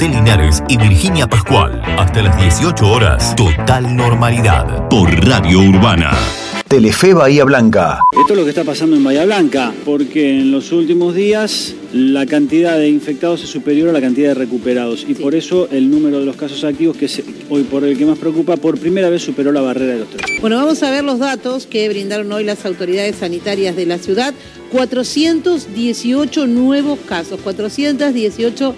José Linares y Virginia Pascual. Hasta las 18 horas, total normalidad. Por Radio Urbana. Telefe Bahía Blanca. Esto es lo que está pasando en Bahía Blanca, porque en los últimos días la cantidad de infectados es superior a la cantidad de recuperados y por eso el número de los casos activos, que es hoy por el que más preocupa, por primera vez superó la barrera de los tres. Bueno, vamos a ver los datos que brindaron hoy las autoridades sanitarias de la ciudad. 418 nuevos casos, 418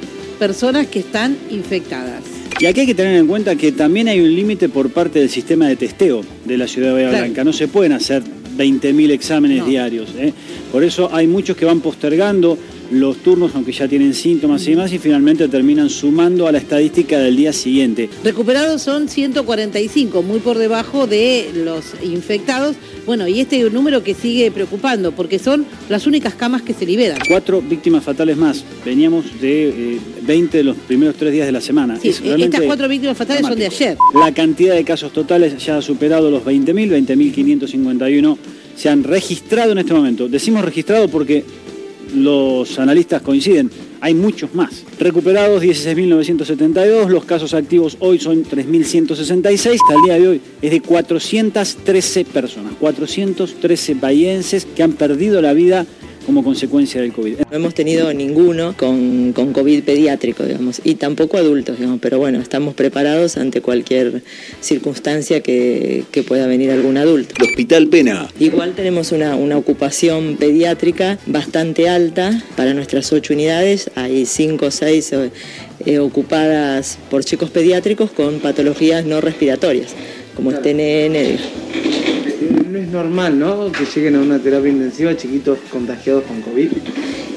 personas que están infectadas. Y aquí hay que tener en cuenta que también hay un límite por parte del sistema de testeo de la ciudad de Bahía Claro. Blanca. No se pueden hacer 20.000 exámenes No. diarios. ¿eh? Por eso hay muchos que van postergando los turnos, aunque ya tienen síntomas y demás, y finalmente terminan sumando a la estadística del día siguiente. Recuperados son 145, muy por debajo de los infectados. Bueno, y este es un número que sigue preocupando, porque son las únicas camas que se liberan. Cuatro víctimas fatales más. Veníamos de eh, 20 de los primeros tres días de la semana. Sí, Es realmente estas cuatro víctimas fatales son de ayer. La cantidad de casos totales ya ha superado los 20.000, 20.551 se han registrado en este momento. Decimos registrado porque los analistas coinciden, hay muchos más. Recuperados 16.972, los casos activos hoy son 3.166, hasta el día de hoy es de 413 personas, 413 bahienses que han perdido la vida como consecuencia del COVID. No hemos tenido ninguno con, con COVID pediátrico, digamos, y tampoco adultos, digamos, pero bueno, estamos preparados ante cualquier circunstancia que, que pueda venir algún adulto. El Hospital Pena. Igual tenemos una, una ocupación pediátrica bastante alta para nuestras ocho unidades, hay cinco o seis eh, eh, ocupadas por chicos pediátricos con patologías no respiratorias, como este TNN, No es normal, ¿no? Que lleguen a una terapia intensiva chiquitos contagiados con COVID.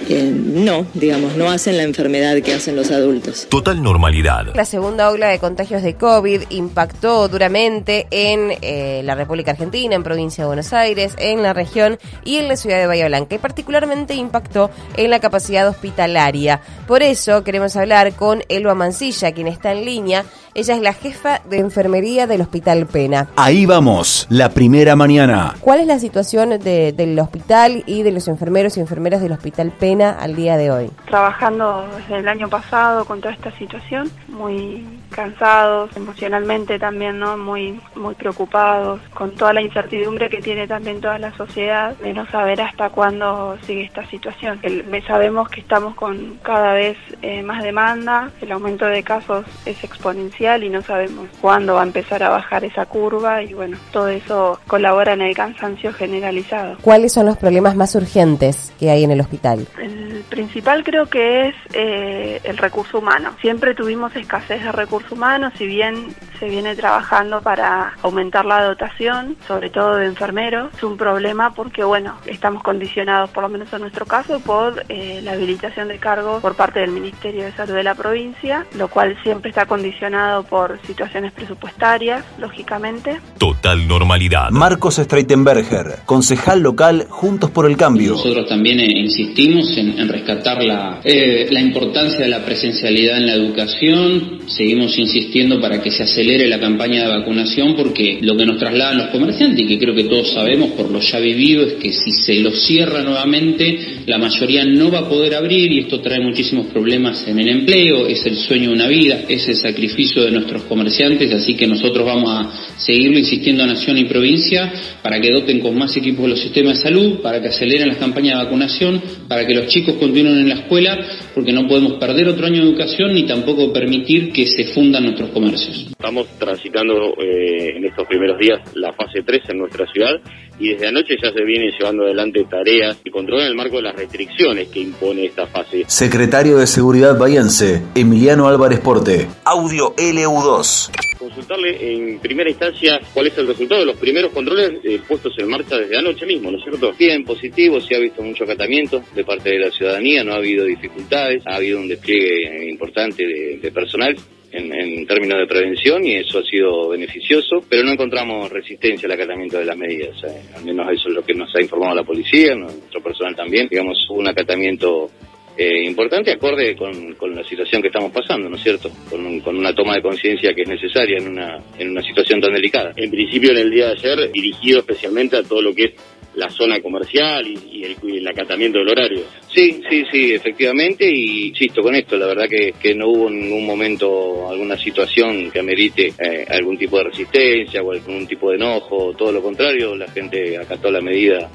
Eh, no, digamos, no hacen la enfermedad que hacen los adultos. Total normalidad. La segunda ola de contagios de COVID impactó duramente en eh, la República Argentina, en provincia de Buenos Aires, en la región y en la ciudad de Bahía Blanca. Y particularmente impactó en la capacidad hospitalaria. Por eso queremos hablar con Elba Mancilla, quien está en línea. Ella es la jefa de enfermería del Hospital Pena. Ahí vamos, la primera mañana. ¿Cuál es la situación de- del hospital y de los enfermeros y enfermeras del Hospital Pena al día de hoy? trabajando desde el año pasado con toda esta situación, muy cansados, emocionalmente también, ¿no? Muy, muy preocupados, con toda la incertidumbre que tiene también toda la sociedad de no saber hasta cuándo sigue esta situación. El- sabemos que estamos con cada vez eh, más demanda, el aumento de casos es exponencial y no sabemos cuándo va a empezar a bajar esa curva y bueno, todo eso colabora en el cansancio generalizado. ¿Cuáles son los problemas más urgentes que hay en el hospital? El principal creo que es eh, el recurso humano. Siempre tuvimos escasez de recursos humanos, si bien se viene trabajando para aumentar la dotación, sobre todo de enfermeros. Es un problema porque, bueno, estamos condicionados, por lo menos en nuestro caso, por eh, la habilitación de cargos por parte del Ministerio de Salud de la provincia, lo cual siempre está condicionado por situaciones presupuestarias, lógicamente. Total normalidad. Marcos Streitenberger, concejal local Juntos por el Cambio. Nosotros también eh, insistimos en, en rescatar la, eh, la importancia de la presencialidad en la educación. Seguimos insistiendo para que se acelere la campaña de vacunación porque lo que nos trasladan los comerciantes y que creo que todos sabemos por lo ya vivido es que si se los cierra nuevamente la mayoría no va a poder abrir y esto trae muchísimos problemas en el empleo, es el sueño de una vida, es el sacrificio de nuestros comerciantes, así que nosotros vamos a seguirlo insistiendo a Nación y provincia para que doten con más equipos los sistemas de salud, para que aceleren las campañas de vacunación, para que los chicos continúen en la escuela, porque no podemos perder otro año de educación ni tampoco permitir que se fundan nuestros comercios. Estamos transitando eh, en estos primeros días la fase 3 en nuestra ciudad y desde anoche ya se vienen llevando adelante tareas y control en el marco de las restricciones que impone esta fase. Secretario de Seguridad Bahiense, Emiliano Álvarez Porte. Audio LU2. Consultarle en primera instancia cuál es el resultado de los primeros controles eh, puestos en marcha desde anoche mismo, ¿no es cierto? Bien positivo, se ha visto mucho acatamiento de parte de la ciudadanía, no ha habido dificultades, ha habido un despliegue importante de, de personal. En, términos de prevención y eso ha sido beneficioso, pero no encontramos resistencia al acatamiento de las medidas. eh, al menos eso es lo que nos ha informado la policía, nuestro personal también. Digamos, un acatamiento eh, importante acorde con, con la situación que estamos pasando, ¿no es cierto? Con, un- con una toma de conciencia que es necesaria en una, en una situación tan delicada. En principio, en el día de ayer, dirigido especialmente a todo lo que es la zona comercial y, el, acatamiento del horario. Sí, sí, sí, efectivamente, y insisto con esto, la verdad que, que no hubo en ningún momento alguna situación que amerite eh, algún tipo de resistencia o algún tipo de enojo, todo lo contrario, la gente acató la medida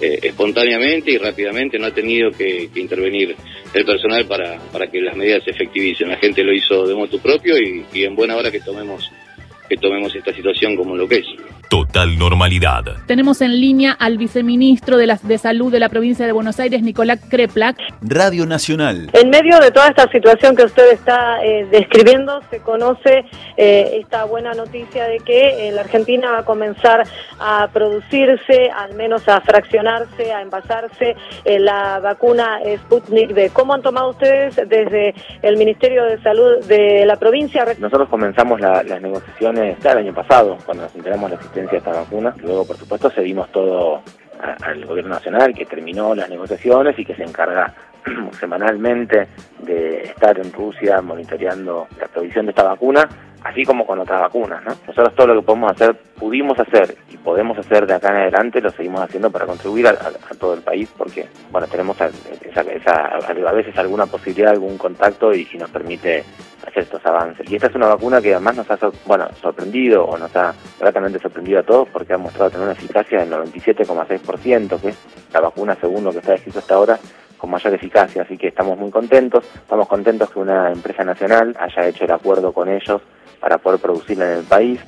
eh, espontáneamente y rápidamente, no ha tenido que, intervenir el personal para, para que las medidas se efectivicen. La gente lo hizo de modo propio y, y en buena hora que tomemos que tomemos esta situación como lo que es. Total normalidad. Tenemos en línea al viceministro de, la, de Salud de la provincia de Buenos Aires, Nicolás Kreplak. Radio Nacional. En medio de toda esta situación que usted está eh, describiendo, se conoce eh, esta buena noticia de que eh, la Argentina va a comenzar a producirse, al menos a fraccionarse, a envasarse la vacuna Sputnik V. ¿Cómo han tomado ustedes desde el Ministerio de Salud de la provincia? Nosotros comenzamos las negociaciones el año pasado, cuando nos enteramos de la existencia de esta vacuna. Luego, por supuesto, cedimos todo al gobierno nacional que terminó las negociaciones y que se encarga semanalmente de estar en Rusia monitoreando la provisión de esta vacuna, así como con otras vacunas. ¿no? Nosotros todo lo que podemos hacer, pudimos hacer y podemos hacer de acá en adelante, lo seguimos haciendo para contribuir a, todo el país, porque bueno tenemos esa, a veces alguna posibilidad, algún contacto y, y nos permite hacer estos avances. Y esta es una vacuna que además nos ha bueno, sorprendido o nos ha gratamente sorprendido a todos porque ha mostrado tener una eficacia del 97,6%, que es la vacuna según lo que está escrito hasta ahora con mayor eficacia, así que estamos muy contentos, estamos contentos que una empresa nacional haya hecho el acuerdo con ellos para poder producirla en el país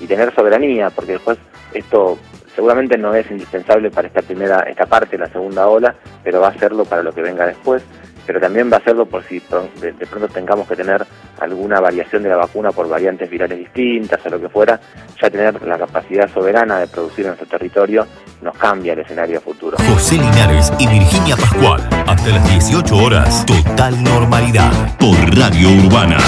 y tener soberanía, porque después esto seguramente no es indispensable para esta primera, esta parte, la segunda ola, pero va a serlo para lo que venga después. Pero también va a hacerlo por si de, pronto tengamos que tener alguna variación de la vacuna por variantes virales distintas o lo que fuera, ya tener la capacidad soberana de producir en nuestro territorio nos cambia el escenario futuro. José Linares y Virginia Pascual, hasta las 18 horas, total normalidad por Radio Urbana.